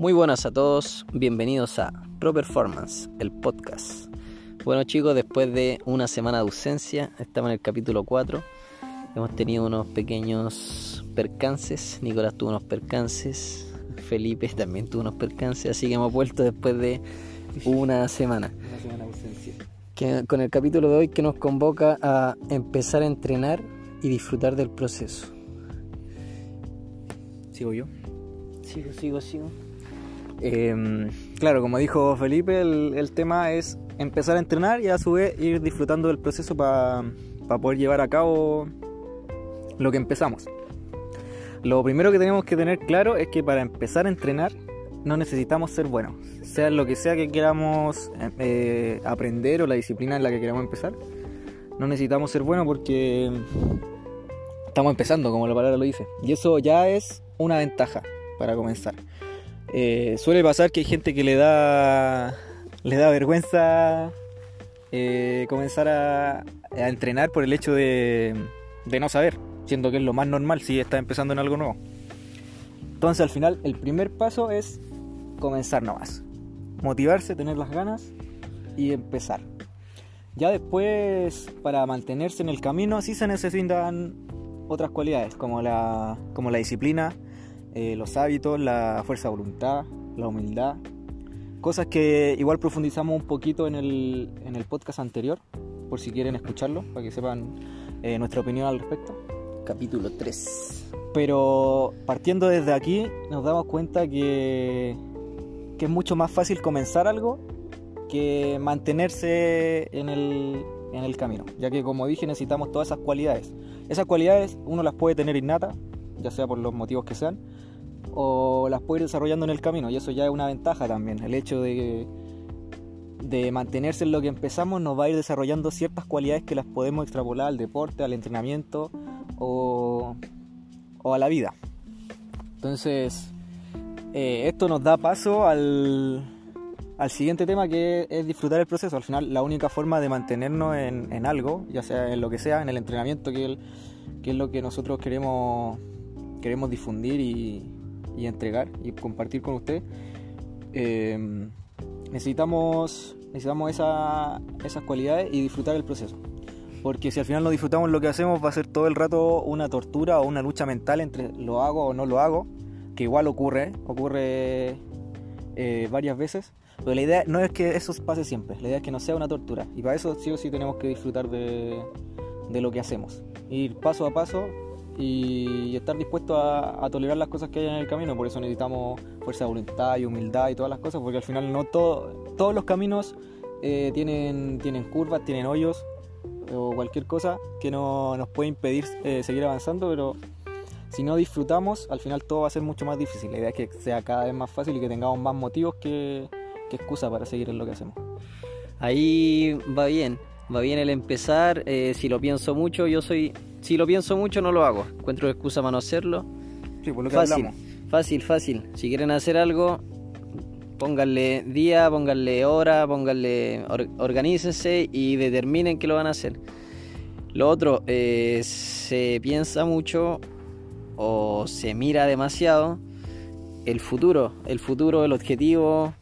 Muy buenas a todos, bienvenidos a Pro Performance, el podcast. Bueno chicos, después de una semana de ausencia, estamos en el capítulo 4. Hemos tenido unos pequeños percances, Nicolás tuvo unos percances, Felipe también tuvo unos percances, así que hemos vuelto después de una semana. Una semana de ausencia. Que- con el capítulo de hoy que nos convoca a empezar a entrenar y disfrutar del proceso. Sigo yo. Sigo, sigo, sigo. Em, claro, como dijo Felipe, el, tema es empezar a entrenar y a su vez ir disfrutando del proceso para poder llevar a cabo lo que empezamos. Lo primero que tenemos que tener claro es que para empezar a entrenar no necesitamos ser buenos. Sea lo que sea que queramos eh, eh, aprender o la disciplina en la que queramos empezar, no necesitamos ser buenos porque estamos empezando, como la palabra lo dice. Y eso ya es una ventaja para comenzar. Eh, suele pasar que hay gente que le da le da vergüenza eh, comenzar a, entrenar por el hecho de, no saber, siendo que es lo más normal si está empezando en algo nuevo. Entonces al final el primer paso es comenzar nomás. Motivarse, tener las ganas y empezar. Ya después, para mantenerse en el camino, sí se necesitan otras cualidades, como la, como la disciplina, eh, los hábitos, la fuerza de voluntad, la humildad. Cosas que igual profundizamos un poquito en el, en el podcast anterior, por si quieren escucharlo, para que sepan eh, nuestra opinión al respecto. Capítulo 3. Pero partiendo desde aquí nos damos cuenta que, que es mucho más fácil comenzar algo que mantenerse en el, en el camino, ya que como dije necesitamos todas esas cualidades. Esas cualidades uno las puede tener innata, ya sea por los motivos que sean, o las puede ir desarrollando en el camino, y eso ya es una ventaja también, el hecho de, de mantenerse en lo que empezamos nos va a ir desarrollando ciertas cualidades que las podemos extrapolar al deporte, al entrenamiento o, o a la vida. Entonces, eh, esto nos da paso al, al siguiente tema que es disfrutar el proceso. Al final, la única forma de mantenernos en, en algo, ya sea en lo que sea, en el entrenamiento, que, que es lo que nosotros queremos, queremos difundir y, y entregar y compartir con usted, eh, necesitamos, necesitamos esa- esas cualidades y disfrutar el proceso. Porque si al final no disfrutamos lo que hacemos, va a ser todo el rato una tortura o una lucha mental entre lo hago o no lo hago, que igual ocurre, ocurre eh, varias veces. Pero la idea no es que eso pase siempre, la idea es que no sea una tortura. Y para eso sí o sí tenemos que disfrutar de, de lo que hacemos. Ir paso a paso y estar dispuesto a, a tolerar las cosas que hay en el camino. Por eso necesitamos fuerza de voluntad y humildad y todas las cosas, porque al final no todo, todos los caminos eh, tienen, tienen curvas, tienen hoyos o cualquier cosa que no nos puede impedir eh, seguir avanzando, pero si no disfrutamos, al final todo va a ser mucho más difícil. La idea es que sea cada vez más fácil y que tengamos más motivos que, que excusa para seguir en lo que hacemos. Ahí va bien, va bien el empezar. eh, si lo pienso mucho, yo soy. Si lo pienso mucho, no lo hago. Encuentro excusa para no hacerlo. Sí, por lo que Fácil, hablamos. fácil, fácil. Si quieren hacer algo, pónganle día, pónganle hora, pónganle. or- organícense y determinen que lo van a hacer. Lo otro, eh, se piensa mucho o se mira demasiado el futuro, el futuro, el objetivo.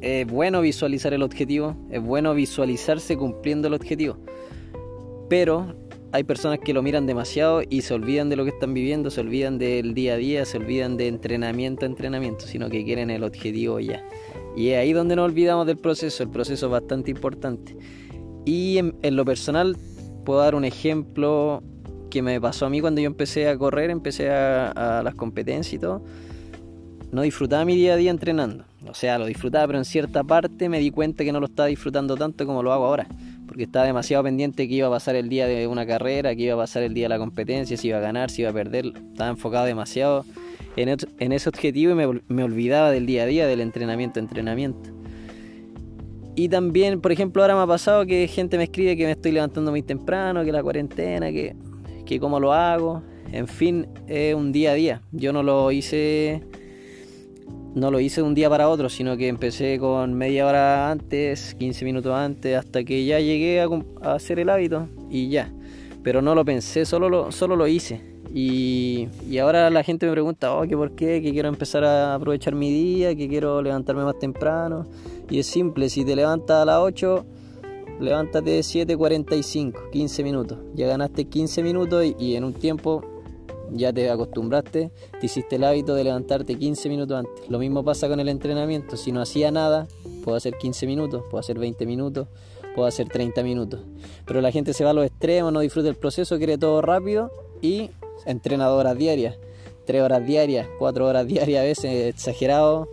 Es bueno visualizar el objetivo, es bueno visualizarse cumpliendo el objetivo. Pero hay personas que lo miran demasiado y se olvidan de lo que están viviendo, se olvidan del día a día, se olvidan de entrenamiento a entrenamiento, sino que quieren el objetivo ya. Y es ahí donde nos olvidamos del proceso, el proceso es bastante importante. Y en, en lo personal, puedo dar un ejemplo que me pasó a mí cuando yo empecé a correr, empecé a, a las competencias y todo. No disfrutaba mi día a día entrenando. O sea, lo disfrutaba, pero en cierta parte me di cuenta que no lo estaba disfrutando tanto como lo hago ahora. Porque estaba demasiado pendiente que iba a pasar el día de una carrera, que iba a pasar el día de la competencia, si iba a ganar, si iba a perder. Estaba enfocado demasiado en, ese objetivo y me, ol- me olvidaba del día a día, del entrenamiento entrenamiento. Y también, por ejemplo, ahora me ha pasado que gente me escribe que me estoy levantando muy temprano, que la cuarentena, que, que cómo lo hago. En fin, es un día a día. Yo no lo hice no lo hice de un día para otro, sino que empecé con media hora antes, 15 minutos antes, hasta que ya llegué a, hacer el hábito y ya. Pero no lo pensé, solo lo, solo lo hice. Y, y ahora la gente me pregunta, oh, ¿qué por qué? Que quiero empezar a aprovechar mi día, que quiero levantarme más temprano. Y es simple, si te levantas a las 8, levántate 7.45, 15 minutos. Ya ganaste 15 minutos y en un tiempo ya te acostumbraste, te hiciste el hábito de levantarte 15 minutos antes. Lo mismo pasa con el entrenamiento. Si no hacía nada, puedo hacer 15 minutos, puedo hacer 20 minutos, puedo hacer 30 minutos. Pero la gente se va a los extremos, no disfruta el proceso, quiere todo rápido y entrena horas diarias, tres horas diarias, cuatro horas diarias a veces, exagerado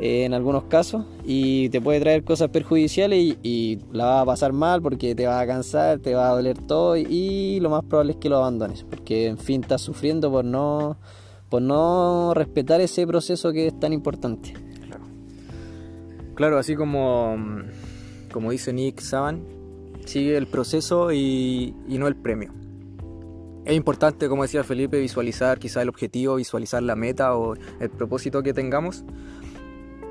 eh, en algunos casos, y te puede traer cosas perjudiciales y, la va a pasar mal porque te va a cansar, te va a doler todo y, lo más probable es que lo abandones, porque en fin estás sufriendo por no, por no respetar ese proceso que es tan importante. Claro, claro así como, como dice Nick Saban, sigue el proceso y no el premio es importante, como decía Felipe, visualizar quizá el objetivo, visualizar la meta o el propósito que tengamos,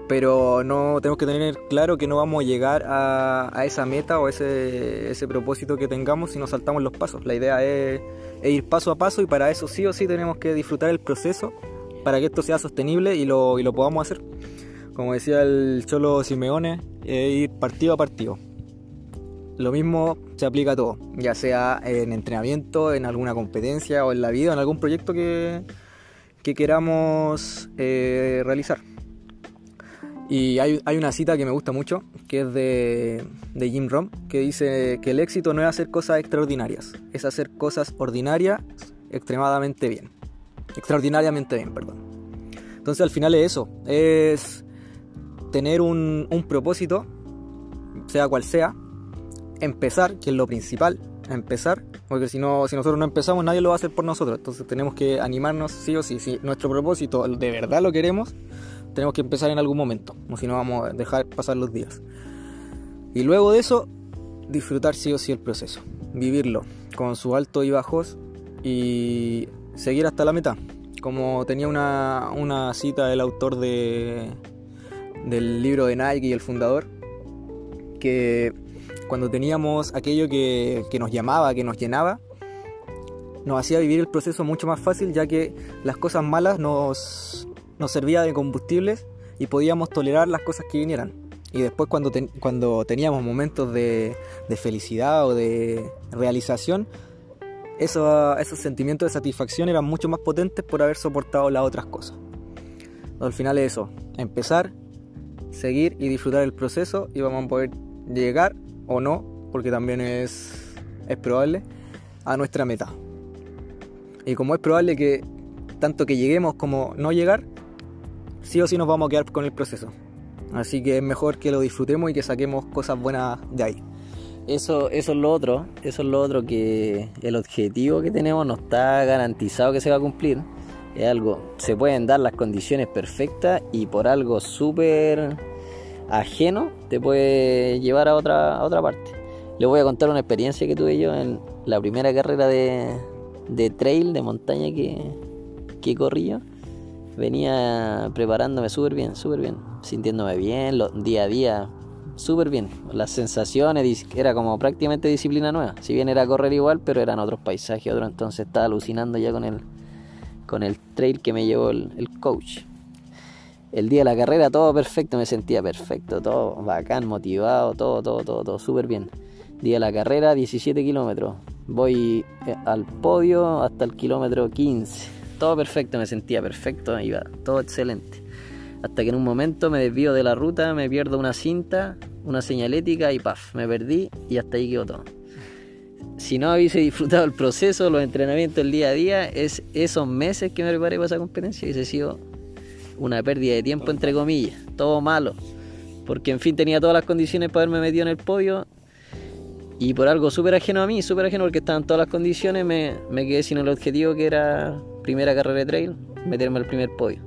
pero no tenemos que tener claro que no vamos a llegar a, esa meta o ese, propósito que tengamos si nos saltamos los pasos. La idea es, ir paso a paso y para eso sí o sí tenemos que disfrutar el proceso para que esto sea sostenible y lo, y podamos hacer. Como decía el Cholo Simeone, ir partido a partido lo mismo se aplica a todo, ya sea en entrenamiento, en alguna competencia o en la vida, en algún proyecto que, que queramos eh, realizar. Y hay, una cita que me gusta mucho, que es de, Jim Rohn, que dice que el éxito no es hacer cosas extraordinarias, es hacer cosas ordinarias extremadamente bien. Extraordinariamente bien, perdón. Entonces al final es eso, es tener un, un propósito, sea cual sea, empezar, que es lo principal, empezar, porque si no, si nosotros no empezamos, nadie lo va a hacer por nosotros. Entonces tenemos que animarnos sí o sí. Si nuestro propósito de verdad lo queremos, tenemos que empezar en algún momento, o si no vamos a dejar pasar los días. Y luego de eso, disfrutar sí o sí el proceso, vivirlo con sus altos y bajos y seguir hasta la meta. Como tenía una, una cita del autor de, del libro de Nike y el fundador, que cuando teníamos aquello que, nos llamaba, que nos llenaba, nos hacía vivir el proceso mucho más fácil ya que las cosas malas nos, nos servían de combustibles y podíamos tolerar las cosas que vinieran. Y después cuando, cuando teníamos momentos de, felicidad o de realización, esos sentimientos de satisfacción eran mucho más potentes por haber soportado las otras cosas. al final es eso, empezar, seguir y disfrutar el proceso y vamos a poder llegar o no, porque también es, es probable, a nuestra meta. Y como es probable que tanto que lleguemos como no llegar, sí o sí nos vamos a quedar con el proceso. Así que es mejor que lo disfrutemos y que saquemos cosas buenas de ahí. Eso, eso es lo otro, eso es lo otro que el objetivo que tenemos no está garantizado que se va a cumplir. Es algo, se pueden dar las condiciones perfectas y por algo súper ajeno te puede llevar a otra, a otra parte. Les voy a contar una experiencia que tuve yo en la primera carrera de, de trail, de montaña que, que corrí yo. Venía preparándome súper bien, súper bien, sintiéndome bien, lo, día a día, súper bien. Las sensaciones, era como prácticamente disciplina nueva. Si bien era correr igual, pero eran otros paisajes, otro entonces estaba alucinando ya con el, con el trail que me llevó el, el coach el día de la carrera todo perfecto, me sentía perfecto, todo bacán, motivado, todo, todo, todo, todo súper bien. Día de la carrera, 17 kilómetros. Voy eh, al podio hasta el kilómetro 15. Todo perfecto, me sentía perfecto, iba todo excelente. Hasta que en un momento me desvío de la ruta, me pierdo una cinta, una señalética y paf, me perdí y hasta ahí quedó todo. Si no hubiese disfrutado el proceso, los entrenamientos, el día a día, es esos meses que me preparé para esa competencia, hubiese sido una pérdida de tiempo entre comillas, todo malo, porque en fin tenía todas las condiciones para haberme metido en el podio y por algo súper ajeno a mí, súper ajeno porque estaban todas las condiciones, me, quedé sin el objetivo que era primera carrera de trail, meterme al primer podio.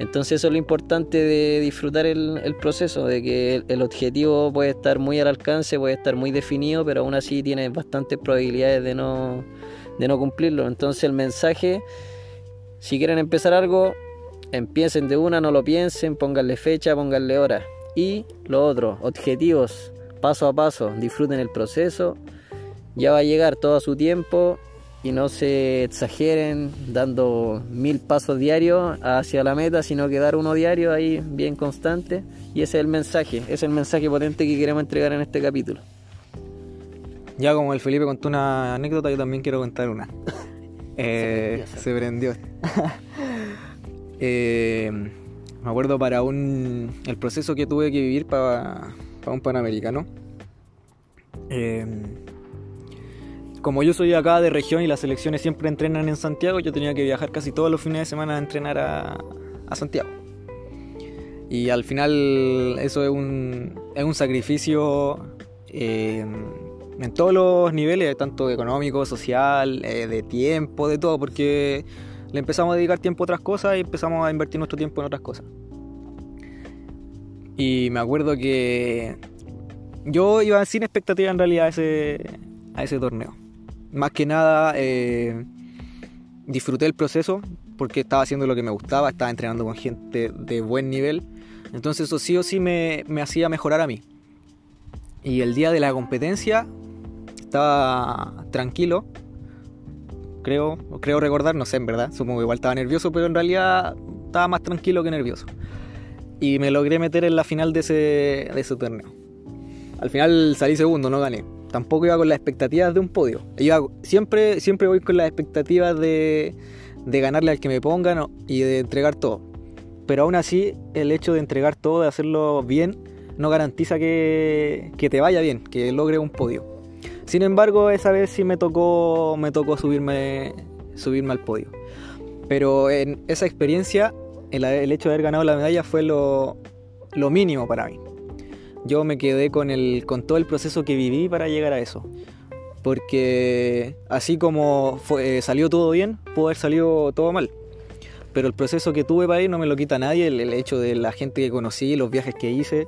Entonces eso es lo importante de disfrutar el, proceso, de que el, objetivo puede estar muy al alcance, puede estar muy definido, pero aún así tiene bastantes probabilidades de no, de no cumplirlo. Entonces el mensaje, si quieren empezar algo, empiecen de una, no lo piensen, pónganle fecha, pónganle hora. Y lo otro, objetivos, paso a paso, disfruten el proceso, ya va a llegar todo a su tiempo y no se exageren dando mil pasos diarios hacia la meta, sino que dar uno diario ahí bien constante. Y ese es el mensaje, ese es el mensaje potente que queremos entregar en este capítulo. Ya como el Felipe contó una anécdota, yo también quiero contar una. Eh, se prendió. Eh, me acuerdo para un el proceso que tuve que vivir para, para un panamericano. Eh, como yo soy acá de región y las selecciones siempre entrenan en Santiago, yo tenía que viajar casi todos los fines de semana a entrenar a, Santiago. Y al final eso es un, es un sacrificio eh, en todos los niveles, tanto económico, social, eh, de tiempo, de todo, porque le empezamos a dedicar tiempo a otras cosas y empezamos a invertir nuestro tiempo en otras cosas. Y me acuerdo que yo iba sin expectativa en realidad a ese, a ese torneo más que nada eh, disfruté el proceso porque estaba haciendo lo que me gustaba, estaba entrenando con gente de buen nivel. Entonces eso sí o sí me, hacía mejorar a mí. Y el día de la competencia estaba tranquilo. Creo, creo recordar, no sé en verdad. Supongo que igual estaba nervioso, pero en realidad estaba más tranquilo que nervioso. Y me logré meter en la final de ese, de ese torneo. Al final salí segundo, no gané tampoco iba con las expectativas de un podio. Iba, siempre, siempre voy con las expectativas de, de ganarle al que me pongan y de entregar todo. Pero aún así, el hecho de entregar todo, de hacerlo bien, no garantiza que, te vaya bien, que logre un podio. Sin embargo, esa vez sí me tocó, me tocó subirme, subirme al podio. Pero en esa experiencia, el, hecho de haber ganado la medalla fue lo mínimo para mí yo me quedé con, el, con todo el proceso que viví para llegar a eso. Porque así como eh, salió todo bien, pudo haber salido todo mal. Pero el proceso que tuve para ir no me lo quita nadie, el, hecho de la gente que conocí, los viajes que hice,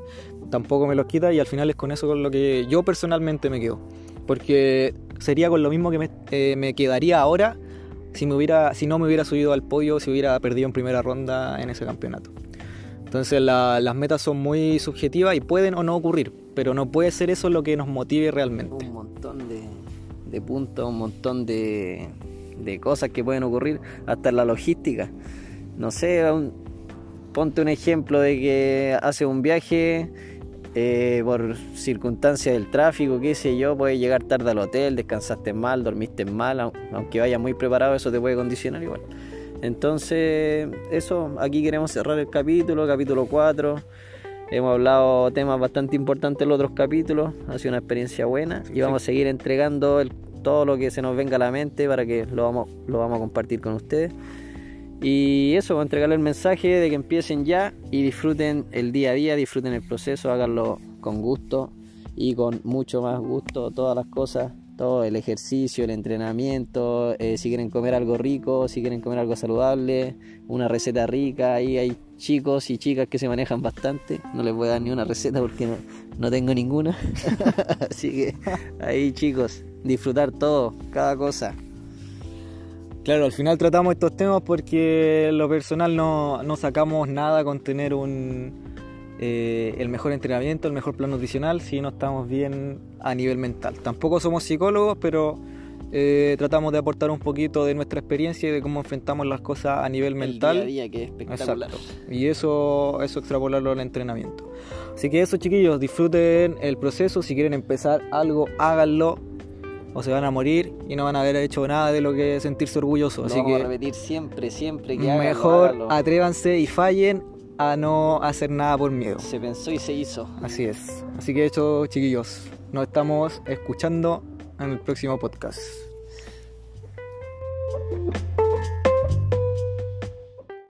tampoco me los quita y al final es con eso con lo que yo personalmente me quedo. Porque sería con lo mismo que me, eh, me quedaría ahora si, si no me hubiera subido al podio, si hubiera perdido en primera ronda en ese campeonato. Entonces las metas son muy subjetivas y pueden o no ocurrir, pero no puede ser eso lo que nos motive realmente. Un montón de, puntos, un montón de, cosas que pueden ocurrir, hasta la logística. No sé, ponte un ejemplo de que hace un viaje eh, por circunstancias del tráfico, qué sé yo, puedes llegar tarde al hotel, descansaste mal, dormiste mal, aunque vayas muy preparado, eso te puede condicionar igual. Entonces, eso, aquí queremos cerrar el capítulo, capítulo 4. Hemos hablado temas bastante importantes en los otros capítulos, ha sido una experiencia buena y vamos a seguir entregando todo lo que se nos venga a la mente para que lo vamos, lo vamos a compartir con ustedes. Y eso, a entregarle el mensaje de que empiecen ya y disfruten el día a día, disfruten el proceso, háganlo con gusto y con mucho más gusto, todas las cosas todo el ejercicio, el entrenamiento, eh, si quieren comer algo rico, si quieren comer algo saludable, una receta rica, ahí hay chicos y chicas que se manejan bastante, no les voy a dar ni una receta porque no, tengo ninguna, así que ahí chicos, disfrutar todo, cada cosa. Claro, al final tratamos estos temas porque lo personal no, no sacamos nada con tener un, eh, el mejor entrenamiento, el mejor plan nutricional si no estamos bien a nivel mental. Tampoco somos psicólogos, pero eh, tratamos de aportar un poquito de nuestra experiencia y de cómo enfrentamos las cosas a nivel mental. Día a día, que es espectacular. Y eso, eso extrapolarlo al entrenamiento. Así que eso, chiquillos, disfruten el proceso. Si quieren empezar algo, háganlo. O se van a morir y no van a haber hecho nada de lo que sentirse orgullosos. Así vamos que a repetir siempre, siempre que Mejor atrévanse y fallen a no hacer nada por miedo. Se pensó y se hizo. Así es. Así que eso, chiquillos, nos estamos escuchando en el próximo podcast.